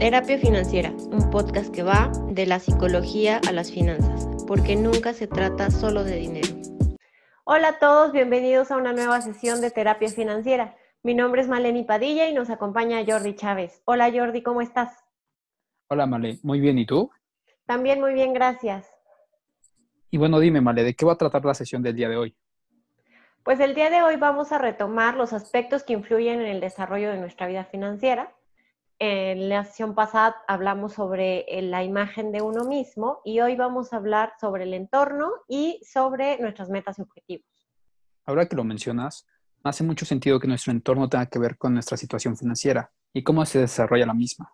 Terapia Financiera, un podcast que va de la psicología a las finanzas, porque nunca se trata solo de dinero. Hola a todos, bienvenidos a una nueva sesión de Terapia Financiera. Mi nombre es Maleni Padilla y nos acompaña Jordi Chávez. Hola Jordi, ¿cómo estás? Hola Male, muy bien, ¿y tú? También muy bien, gracias. Y bueno, dime Male, ¿de qué va a tratar la sesión del día de hoy? Pues el día de hoy vamos a retomar los aspectos que influyen en el desarrollo de nuestra vida financiera. En la sesión pasada hablamos sobre eh, la imagen de uno mismo y hoy vamos a hablar sobre el entorno y sobre nuestras metas y objetivos. Ahora que lo mencionas, hace mucho sentido que nuestro entorno tenga que ver con nuestra situación financiera y cómo se desarrolla la misma.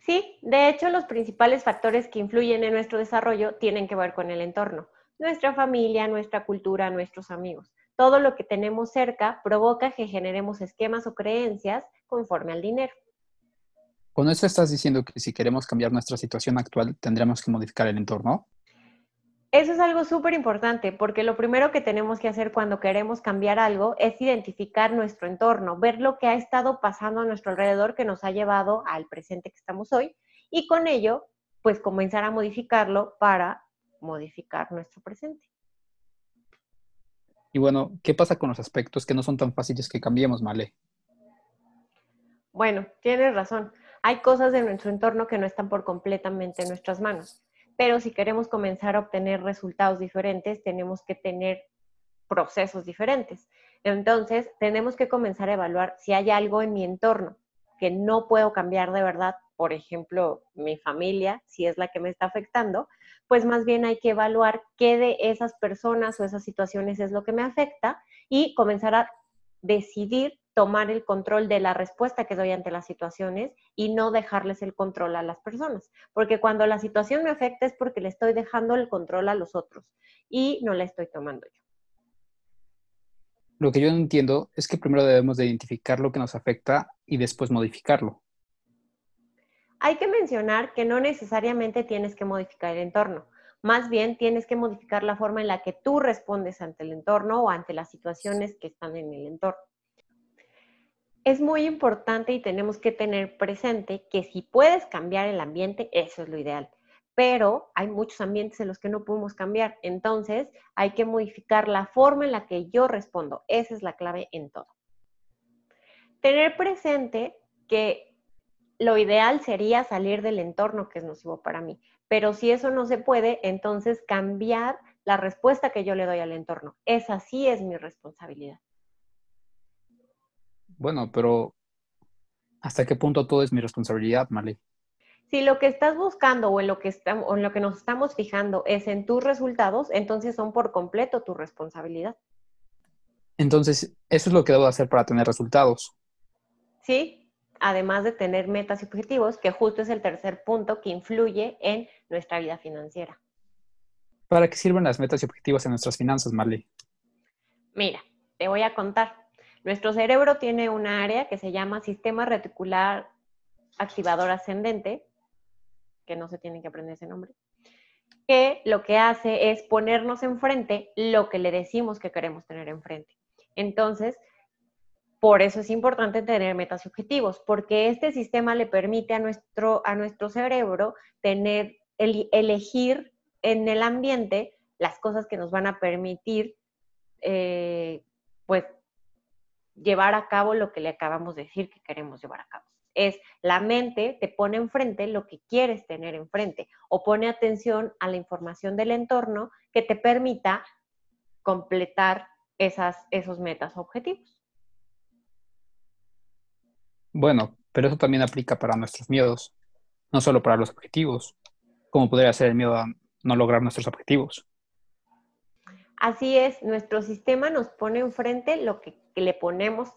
Sí, de hecho los principales factores que influyen en nuestro desarrollo tienen que ver con el entorno, nuestra familia, nuestra cultura, nuestros amigos todo lo que tenemos cerca provoca que generemos esquemas o creencias conforme al dinero. ¿Con eso estás diciendo que si queremos cambiar nuestra situación actual, tendremos que modificar el entorno? Eso es algo súper importante porque lo primero que tenemos que hacer cuando queremos cambiar algo es identificar nuestro entorno, ver lo que ha estado pasando a nuestro alrededor que nos ha llevado al presente que estamos hoy y con ello, pues comenzar a modificarlo para modificar nuestro presente. Y bueno, ¿qué pasa con los aspectos que no son tan fáciles que cambiemos, Male? Bueno, tienes razón. Hay cosas de nuestro entorno que no están por completamente en nuestras manos. Pero si queremos comenzar a obtener resultados diferentes, tenemos que tener procesos diferentes. Entonces, tenemos que comenzar a evaluar si hay algo en mi entorno que no puedo cambiar de verdad, por ejemplo, mi familia, si es la que me está afectando, pues más bien hay que evaluar qué de esas personas o esas situaciones es lo que me afecta y comenzar a decidir tomar el control de la respuesta que doy ante las situaciones y no dejarles el control a las personas. Porque cuando la situación me afecta es porque le estoy dejando el control a los otros y no la estoy tomando yo. Lo que yo no entiendo es que primero debemos de identificar lo que nos afecta y después modificarlo. Hay que mencionar que no necesariamente tienes que modificar el entorno, más bien tienes que modificar la forma en la que tú respondes ante el entorno o ante las situaciones que están en el entorno. Es muy importante y tenemos que tener presente que si puedes cambiar el ambiente, eso es lo ideal. Pero hay muchos ambientes en los que no podemos cambiar. Entonces, hay que modificar la forma en la que yo respondo. Esa es la clave en todo. Tener presente que lo ideal sería salir del entorno que es nocivo para mí. Pero si eso no se puede, entonces cambiar la respuesta que yo le doy al entorno. Esa sí es mi responsabilidad. Bueno, pero ¿hasta qué punto todo es mi responsabilidad, Mali? Si lo que estás buscando o en lo que, estamos, o en lo que nos estamos fijando es en tus resultados, entonces son por completo tu responsabilidad. Entonces, eso es lo que debo hacer para tener resultados. Sí, además de tener metas y objetivos, que justo es el tercer punto que influye en nuestra vida financiera. ¿Para qué sirven las metas y objetivos en nuestras finanzas, Marley? Mira, te voy a contar. Nuestro cerebro tiene una área que se llama sistema reticular activador ascendente, que no se tiene que aprender ese nombre, que lo que hace es ponernos enfrente lo que le decimos que queremos tener enfrente. Entonces, por eso es importante tener metas y objetivos, porque este sistema le permite a nuestro, a nuestro cerebro tener, elegir en el ambiente las cosas que nos van a permitir, eh, pues, llevar a cabo lo que le acabamos de decir que queremos llevar a cabo. Es la mente te pone enfrente lo que quieres tener enfrente o pone atención a la información del entorno que te permita completar esas, esos metas o objetivos. Bueno, pero eso también aplica para nuestros miedos, no solo para los objetivos. ¿Cómo podría ser el miedo a no lograr nuestros objetivos? Así es, nuestro sistema nos pone enfrente lo que, le ponemos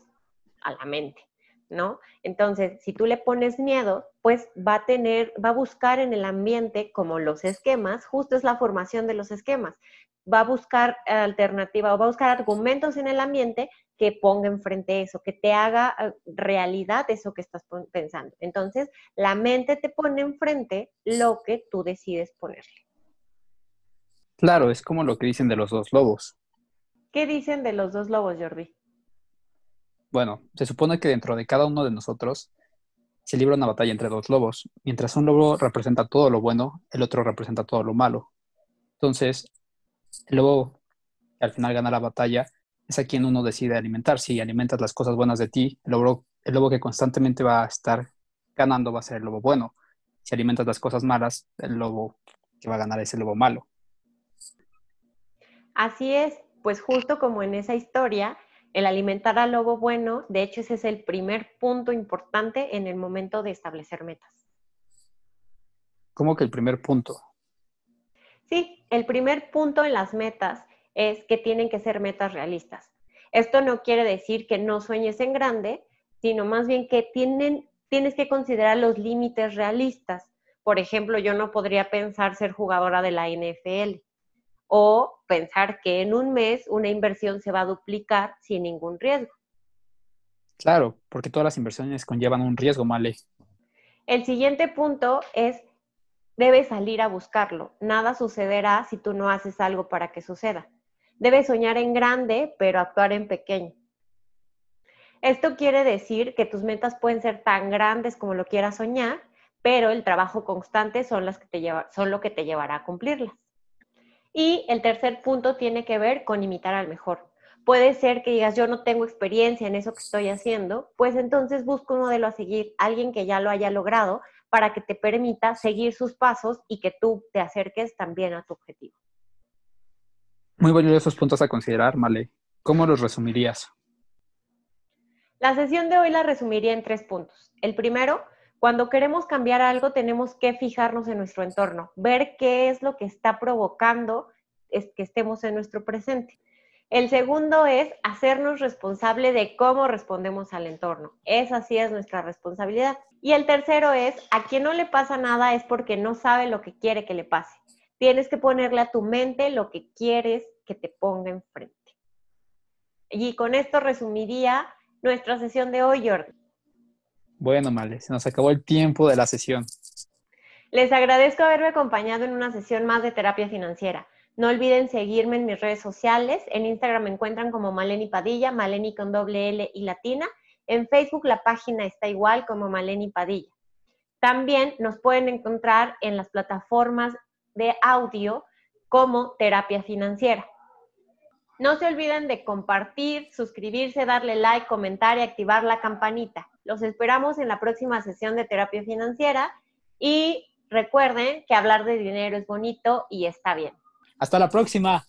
a la mente, ¿no? Entonces, si tú le pones miedo, pues va a tener, va a buscar en el ambiente como los esquemas, justo es la formación de los esquemas, va a buscar alternativa o va a buscar argumentos en el ambiente que ponga enfrente eso, que te haga eh, realidad eso que estás pensando. Entonces, la mente te pone enfrente lo que tú decides ponerle. Claro, es como lo que dicen de los dos lobos. ¿Qué dicen de los dos lobos, Jordi? Bueno, se supone que dentro de cada uno de nosotros se libra una batalla entre dos lobos. Mientras un lobo representa todo lo bueno, el otro representa todo lo malo. Entonces, el lobo que al final gana la batalla es a quien uno decide alimentar. Si alimentas las cosas buenas de ti, el lobo, el lobo que constantemente va a estar ganando va a ser el lobo bueno. Si alimentas las cosas malas, el lobo que va a ganar es el lobo malo. Así es, pues justo como en esa historia, el alimentar al lobo bueno, de hecho ese es el primer punto importante en el momento de establecer metas. ¿Cómo que el primer punto? Sí, el primer punto en las metas es que tienen que ser metas realistas. Esto no quiere decir que no sueñes en grande, sino más bien que tienen, tienes que considerar los límites realistas. Por ejemplo, yo no podría pensar ser jugadora de la NFL o pensar que en un mes una inversión se va a duplicar sin ningún riesgo. Claro, porque todas las inversiones conllevan un riesgo, Male. El siguiente punto es, debes salir a buscarlo. Nada sucederá si tú no haces algo para que suceda. Debes soñar en grande, pero actuar en pequeño. Esto quiere decir que tus metas pueden ser tan grandes como lo quieras soñar, pero el trabajo constante son, las que te son lo que te llevará a cumplirlas. Y el tercer punto tiene que ver con imitar al mejor. Puede ser que digas, yo no tengo experiencia en eso que estoy haciendo, pues entonces busca un modelo a seguir, alguien que ya lo haya logrado, para que te permita seguir sus pasos y que tú te acerques también a tu objetivo. Muy esos puntos a considerar, Male. ¿Cómo los resumirías? La sesión de hoy la resumiría en tres puntos. El primero, cuando queremos cambiar algo, tenemos que fijarnos en nuestro entorno, ver qué es lo que está provocando que estemos en nuestro presente. El segundo es hacernos responsable de cómo respondemos al entorno. Esa sí es nuestra responsabilidad. Y el tercero es, a quien no le pasa nada es porque no sabe lo que quiere que le pase. Tienes que ponerle a tu mente lo que quieres que te ponga enfrente. Y con esto resumiría nuestra sesión de hoy, Jordi. Bueno, Male, se nos acabó el tiempo de la sesión. Les agradezco haberme acompañado en una sesión más de terapia financiera. No olviden seguirme en mis redes sociales. En Instagram me encuentran como Maleni Padilla, Maleni con doble L y latina. En Facebook la página está igual como Maleni Padilla. También nos pueden encontrar en las plataformas de audio como terapia financiera. No se olviden de compartir, suscribirse, darle like, comentar y activar la campanita. Los esperamos en la próxima sesión de terapia financiera y recuerden que hablar de dinero es bonito y está bien. Hasta la próxima.